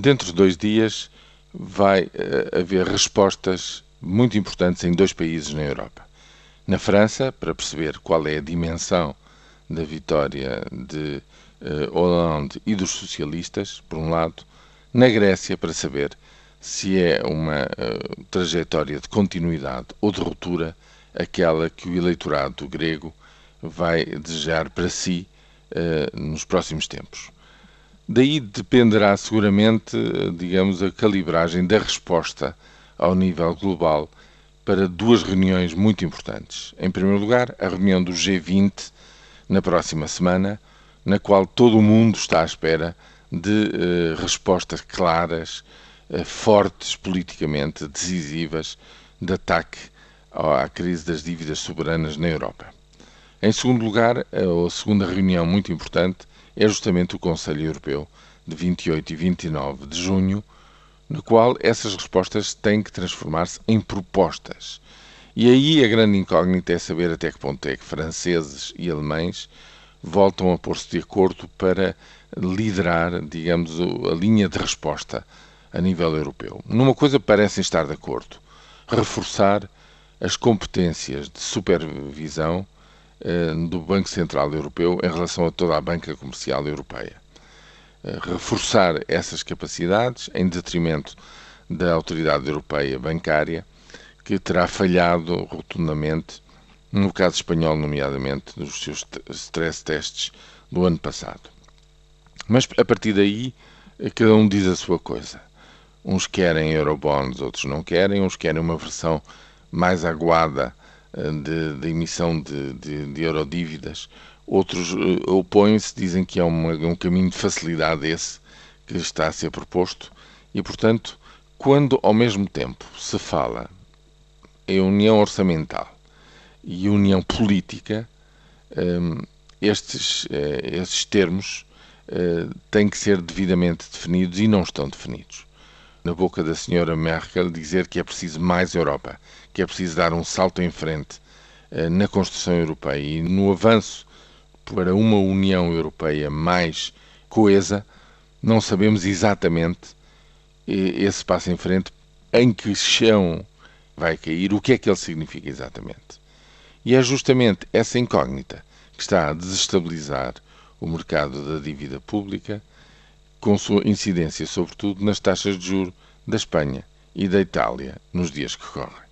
Dentro de dois dias vai uh, haver respostas muito importantes em dois países na Europa. Na França, para perceber qual é a dimensão da vitória de uh, Hollande e dos socialistas, por um lado, na Grécia, para saber se é uma uh, trajetória de continuidade ou de ruptura aquela que o eleitorado grego vai desejar para si uh, nos próximos tempos. Daí dependerá seguramente, digamos, a calibragem da resposta ao nível global para duas reuniões muito importantes. Em primeiro lugar, a reunião do G20 na próxima semana, na qual todo o mundo está à espera de uh, respostas claras, uh, fortes politicamente, decisivas, de ataque à crise das dívidas soberanas na Europa. Em segundo lugar, a segunda reunião muito importante é justamente o Conselho Europeu de 28 e 29 de junho, no qual essas respostas têm que transformar-se em propostas. E aí a grande incógnita é saber até que ponto é que franceses e alemães voltam a pôr-se de acordo para liderar, digamos, a linha de resposta a nível europeu. Numa coisa parecem estar de acordo: reforçar as competências de supervisão do Banco Central Europeu em relação a toda a banca comercial europeia. Eh, reforçar essas capacidades em detrimento da Autoridade Europeia Bancária, que terá falhado rotundamente, no caso espanhol, nomeadamente, nos seus stress tests do ano passado. Mas a partir daí, eh, cada um diz a sua coisa. Uns querem eurobonds, outros não querem, uns querem uma versão mais aguada eh, de emissão de, de, de eurodívidas, Outros uh, opõem-se, dizem que é uma, um caminho de facilidade esse que está a ser proposto e, portanto, quando ao mesmo tempo se fala em união orçamental e união política, um, estes, uh, esses termos têm que ser devidamente definidos e não estão definidos. Na boca da senhora Merkel dizer que é preciso mais Europa, que é preciso dar um salto em frente uh, na construção europeia e no avanço para uma União Europeia mais coesa, não sabemos exatamente esse passo em frente, em que chão vai cair, o que é que ele significa exatamente. E é justamente essa incógnita que está a desestabilizar o mercado da dívida pública, com sua incidência, sobretudo, nas taxas de juro da Espanha e da Itália nos dias que correm.